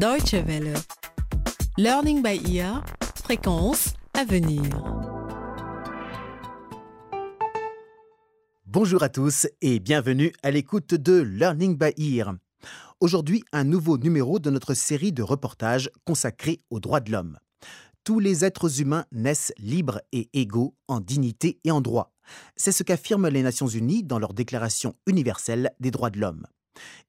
Deutsche Welle. Learning by ear, fréquence à venir. Bonjour à tous et bienvenue à l'écoute de Learning by Ear. Aujourd'hui, un nouveau numéro de notre série de reportages consacrés aux droits de l'homme. Tous les êtres humains naissent libres et égaux en dignité et en droit. C'est ce qu'affirment les Nations Unies dans leur Déclaration universelle des droits de l'homme.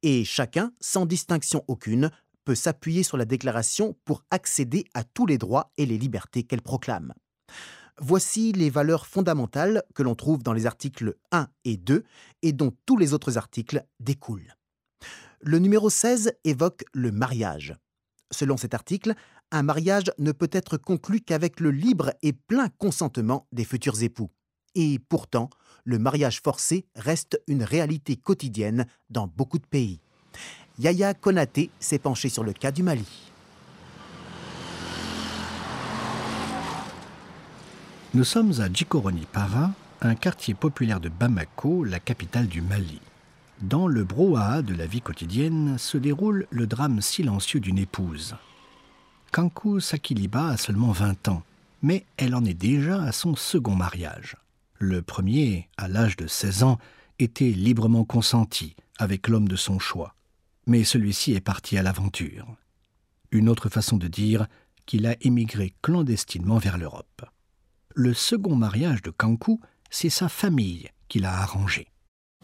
Et chacun, sans distinction aucune, peut s'appuyer sur la déclaration pour accéder à tous les droits et les libertés qu'elle proclame. Voici les valeurs fondamentales que l'on trouve dans les articles 1 et 2 et dont tous les autres articles découlent. Le numéro 16 évoque le mariage. Selon cet article, un mariage ne peut être conclu qu'avec le libre et plein consentement des futurs époux. Et pourtant, le mariage forcé reste une réalité quotidienne dans beaucoup de pays. Yaya Konaté s'est penché sur le cas du Mali. Nous sommes à Djikoroni-Para, un quartier populaire de Bamako, la capitale du Mali. Dans le brouhaha de la vie quotidienne se déroule le drame silencieux d'une épouse. Kankou Sakiliba a seulement 20 ans, mais elle en est déjà à son second mariage. Le premier, à l'âge de 16 ans, était librement consenti avec l'homme de son choix mais celui-ci est parti à l'aventure. Une autre façon de dire qu'il a émigré clandestinement vers l'Europe. Le second mariage de Kankou, c'est sa famille qui l'a arrangé.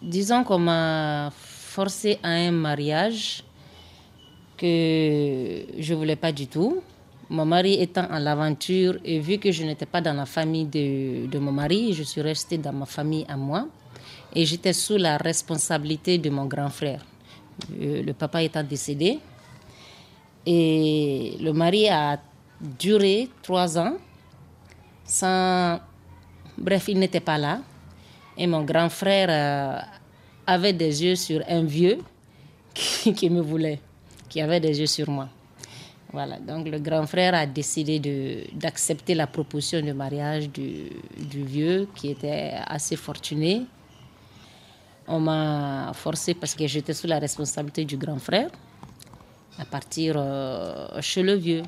Disons qu'on m'a forcé à un mariage que je ne voulais pas du tout. Mon mari étant en l'aventure et vu que je n'étais pas dans la famille de, de mon mari, je suis restée dans ma famille à moi et j'étais sous la responsabilité de mon grand frère. Euh, le papa étant décédé. Et le mari a duré trois ans sans... Bref, il n'était pas là. Et mon grand frère euh, avait des yeux sur un vieux qui, me voulait, qui avait des yeux sur moi. Voilà, donc le grand frère a décidé d'accepter la proposition de mariage du, du, vieux qui était assez fortuné on m'a forcé parce que j'étais sous la responsabilité du grand frère à partir euh, chez le vieux.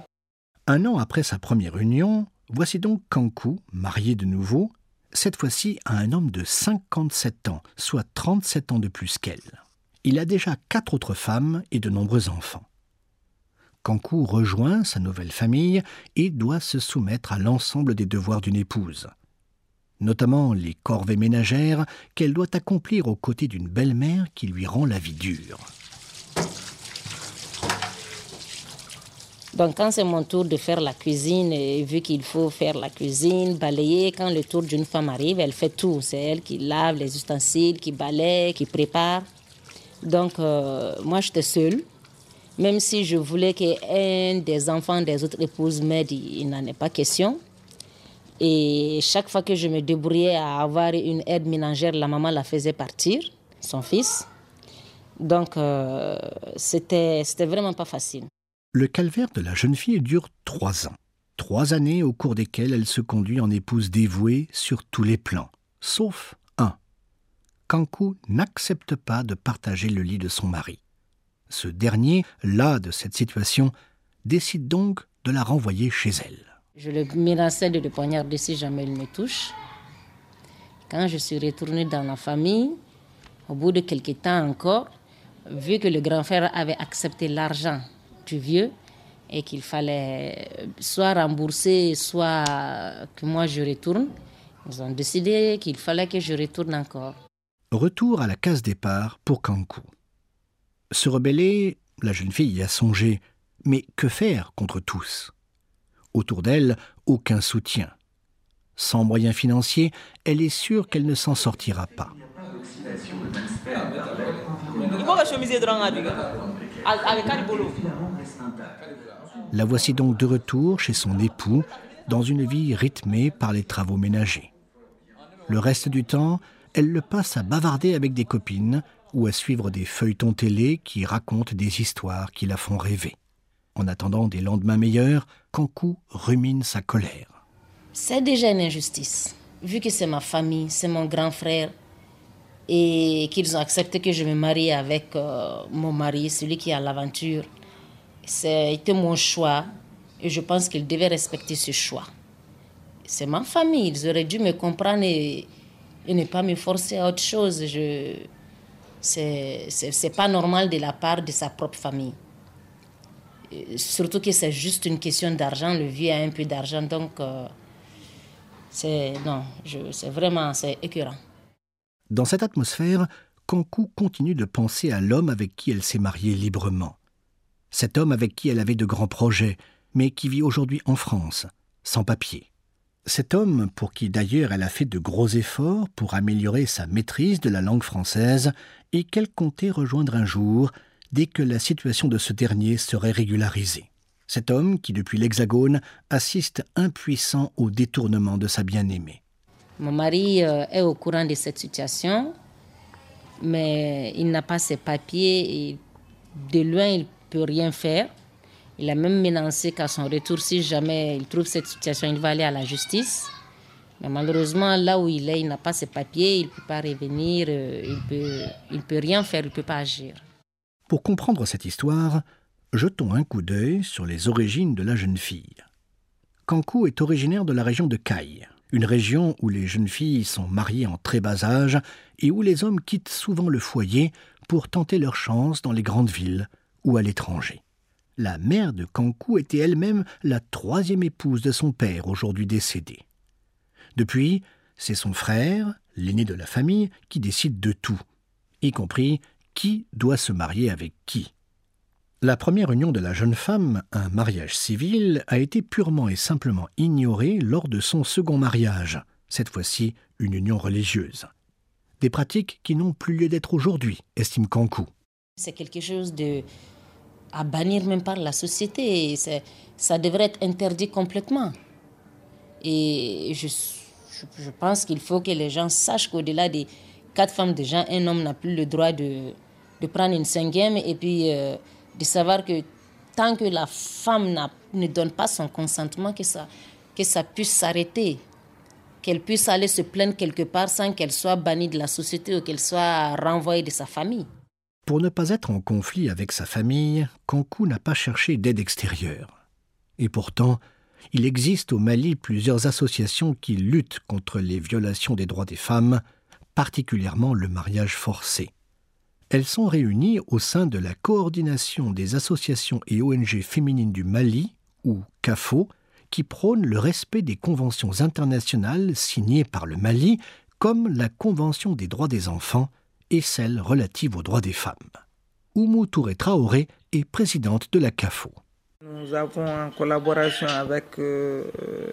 Un an après sa première union, voici donc Kankou, marié de nouveau, cette fois-ci à un homme de 57 ans, soit 37 ans de plus qu'elle. Il a déjà quatre autres femmes et de nombreux enfants. Kankou rejoint sa nouvelle famille et doit se soumettre à l'ensemble des devoirs d'une épouse notamment les corvées ménagères qu'elle doit accomplir aux côtés d'une belle-mère qui lui rend la vie dure. Donc quand c'est mon tour de faire la cuisine, vu qu'il faut faire la cuisine, balayer, quand le tour d'une femme arrive, elle fait tout. C'est elle qui lave les ustensiles, qui balaye, qui prépare. Donc euh, moi j'étais seule. Même si je voulais qu'un des enfants des autres épouses m'aide, il n'en est pas question. Et chaque fois que je me débrouillais à avoir une aide ménagère, la maman la faisait partir, son fils. Donc, euh, c'était vraiment pas facile. Le calvaire de la jeune fille dure trois ans. Trois années au cours desquelles elle se conduit en épouse dévouée sur tous les plans, sauf un. Kankou n'accepte pas de partager le lit de son mari. Ce dernier, las de cette situation, décide donc de la renvoyer chez elle. Je le menaçais de le poignarder si jamais il me touche. Quand je suis retournée dans la famille, au bout de quelques temps encore, vu que le grand frère avait accepté l'argent du vieux et qu'il fallait soit rembourser, soit que moi je retourne, ils ont décidé qu'il fallait que je retourne encore. Retour à la case départ pour Kankou. Se rebeller, la jeune fille a songé, mais que faire contre tous? Autour d'elle, aucun soutien. Sans moyens financiers, elle est sûre qu'elle ne s'en sortira pas. La voici donc de retour chez son époux, dans une vie rythmée par les travaux ménagers. Le reste du temps, elle le passe à bavarder avec des copines ou à suivre des feuilletons télé qui racontent des histoires qui la font rêver. En attendant des lendemains meilleurs, Kankou rumine sa colère. C'est déjà une injustice. Vu que c'est ma famille, c'est mon grand frère, et qu'ils ont accepté que je me marie avec euh, mon mari, celui qui a l'aventure, C'était mon choix et je pense qu'ils devaient respecter ce choix. C'est ma famille, ils auraient dû me comprendre et, ne pas me forcer à autre chose. Je, c'est pas normal de la part de sa propre famille. Surtout que c'est juste une question d'argent. Le vieux a un peu d'argent, donc euh, c'est vraiment écœurant. Dans cette atmosphère, Kankou continue de penser à l'homme avec qui elle s'est mariée librement. Cet homme avec qui elle avait de grands projets, mais qui vit aujourd'hui en France, sans papier. Cet homme, pour qui d'ailleurs elle a fait de gros efforts pour améliorer sa maîtrise de la langue française et qu'elle comptait rejoindre un jour dès que la situation de ce dernier serait régularisée. Cet homme qui, depuis l'Hexagone, assiste impuissant au détournement de sa bien-aimée. Mon mari euh, est au courant de cette situation, mais il n'a pas ses papiers et de loin, il ne peut rien faire. Il a même menacé qu'à son retour, si jamais il trouve cette situation, il va aller à la justice. Mais malheureusement, là où il est, il n'a pas ses papiers, il ne peut pas revenir, euh, il ne peut, il peut rien faire, il ne peut pas agir. Pour comprendre cette histoire, jetons un coup d'œil sur les origines de la jeune fille. Kankou est originaire de la région de Caille, une région où les jeunes filles sont mariées en très bas âge et où les hommes quittent souvent le foyer pour tenter leur chance dans les grandes villes ou à l'étranger la mère de Kankou était elle-même la troisième épouse de son père, aujourd'hui décédé. Depuis, c'est son frère, l'aîné de la famille, qui décide de tout, y compris qui doit se marier avec qui? La première union de la jeune femme, un mariage civil, a été purement et simplement ignorée lors de son second mariage, cette fois-ci une union religieuse. Des pratiques qui n'ont plus lieu d'être aujourd'hui, estime Kankou. C'est quelque chose de à bannir même par la société. Ça devrait être interdit complètement. Et je, je, pense qu'il faut que les gens sachent qu'au-delà des quatre femmes déjà, un homme n'a plus le droit de, de prendre une cinquième et puis euh, de savoir que tant que la femme ne donne pas son consentement, que ça, que ça puisse s'arrêter, qu'elle puisse aller se plaindre quelque part sans qu'elle soit bannie de la société ou qu'elle soit renvoyée de sa famille. Pour ne pas être en conflit avec sa famille, Kankou n'a pas cherché d'aide extérieure. Et pourtant, il existe au Mali plusieurs associations qui luttent contre les violations des droits des femmes, particulièrement le mariage forcé. Elles sont réunies au sein de la coordination des associations et ONG féminines du Mali, ou CAFO, qui prône le respect des conventions internationales signées par le Mali, comme la Convention des droits des enfants et celle relative aux droits des femmes. Oumou Touré Traoré est présidente de la CAFO. Nous avons en collaboration avec euh,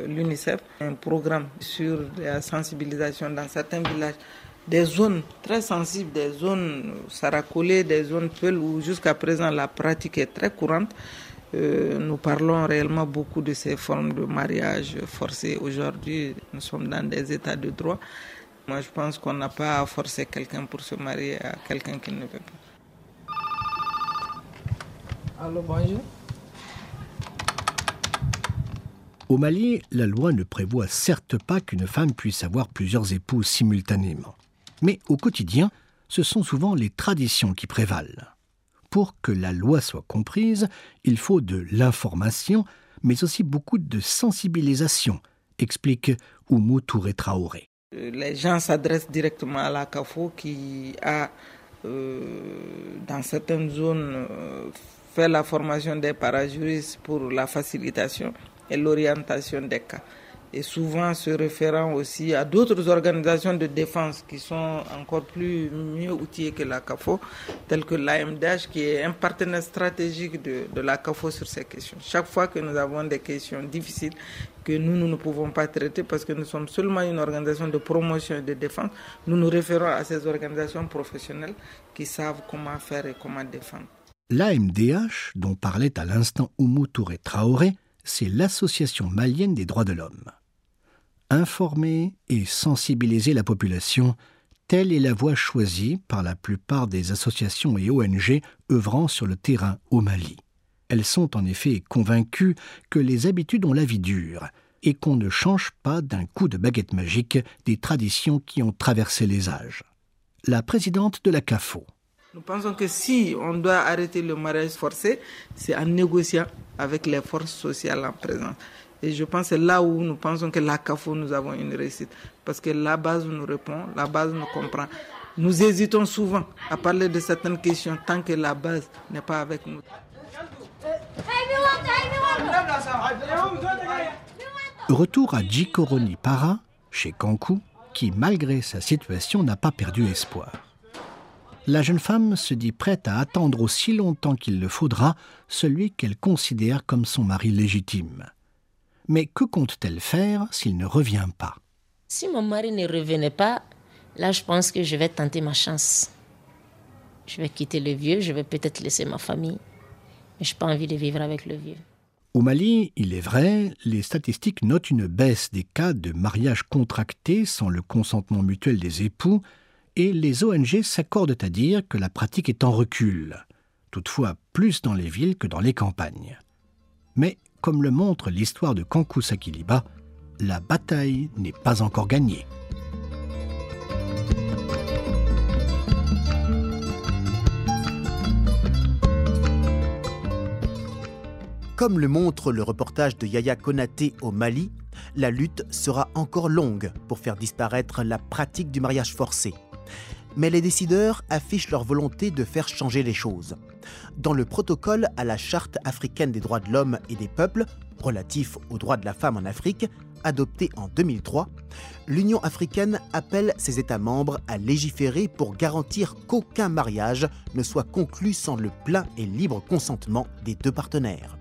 l'UNICEF un programme sur la sensibilisation dans certains villages des zones très sensibles, des zones saracolées, des zones peules où jusqu'à présent la pratique est très courante. Euh, nous parlons réellement beaucoup de ces formes de mariage forcé. Aujourd'hui, nous sommes dans des états de droit. Moi, je pense qu'on n'a pas à forcer quelqu'un pour se marier à quelqu'un qui ne veut pas. Allô, bonjour. Au Mali, la loi ne prévoit certes pas qu'une femme puisse avoir plusieurs époux simultanément. Mais au quotidien, ce sont souvent les traditions qui prévalent. Pour que la loi soit comprise, il faut de l'information, mais aussi beaucoup de sensibilisation, explique Oumou Touré Traoré. Euh, les gens s'adressent directement à la CAFO qui a, euh, dans certaines zones, euh, fait la formation des parajuristes pour la facilitation et l'orientation des cas et souvent se référant aussi à d'autres organisations de défense qui sont encore plus mieux outillées que la CAFO, telles que l'AMDH, qui est un partenaire stratégique de, la CAFO sur ces questions. Chaque fois que nous avons des questions difficiles que nous, nous ne pouvons pas traiter parce que nous sommes seulement une organisation de promotion et de défense, nous nous référons à ces organisations professionnelles qui savent comment faire et comment défendre. L'AMDH, dont parlait à l'instant Oumou Touré Traoré, c'est l'Association malienne des droits de l'homme. Informer et sensibiliser la population, telle est la voie choisie par la plupart des associations et ONG œuvrant sur le terrain au Mali. Elles sont en effet convaincues que les habitudes ont la vie dure et qu'on ne change pas d'un coup de baguette magique des traditions qui ont traversé les âges. La présidente de la CAFO, Nous pensons que si on doit arrêter le mariage forcé, c'est en négociant avec les forces sociales en présence. Et je pense que c'est là où nous pensons que la CAFO, nous avons une réussite. Parce que la base nous répond, la base nous comprend. Nous hésitons souvent à parler de certaines questions tant que la base n'est pas avec nous. Retour à Jikoroni Para, chez Kankou, qui, malgré sa situation, n'a pas perdu espoir la jeune femme se dit prête à attendre aussi longtemps qu'il le faudra celui qu'elle considère comme son mari légitime. Mais que compte-t-elle faire s'il ne revient pas? Si mon mari ne revenait pas, là je pense que je vais tenter ma chance. Je vais quitter le vieux, je vais peut-être laisser ma famille. Mais je n'ai pas envie de vivre avec le vieux. Au Mali, il est vrai, les statistiques notent une baisse des cas de mariage contractés sans le consentement mutuel des époux et les ONG s'accordent à dire que la pratique est en recul, toutefois plus dans les villes que dans les campagnes. Mais, comme le montre l'histoire de Kankou Sakiliba, la bataille n'est pas encore gagnée. Comme le montre le reportage de Yaya Konaté au Mali, la lutte sera encore longue pour faire disparaître la pratique du mariage forcé mais les décideurs affichent leur volonté de faire changer les choses. Dans le protocole à la Charte africaine des droits de l'homme et des peuples, relatif aux droits de la femme en Afrique, adopté en 2003, l'Union africaine appelle ses États membres à légiférer pour garantir qu'aucun mariage ne soit conclu sans le plein et libre consentement des deux partenaires.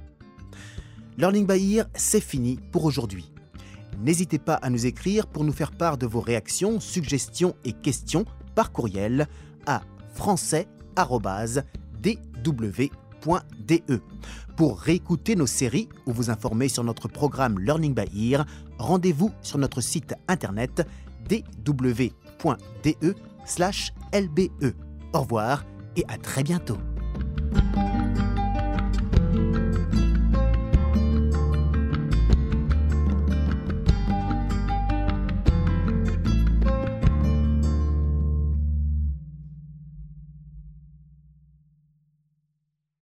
Learning by c'est fini pour aujourd'hui. N'hésitez pas à nous écrire pour nous faire part de vos réactions, suggestions et questions par courriel à français.dw.de. Pour réécouter nos séries ou vous informer sur notre programme Learning by Ear, rendez-vous sur notre site internet dw.de/lbe. Au revoir et à très bientôt.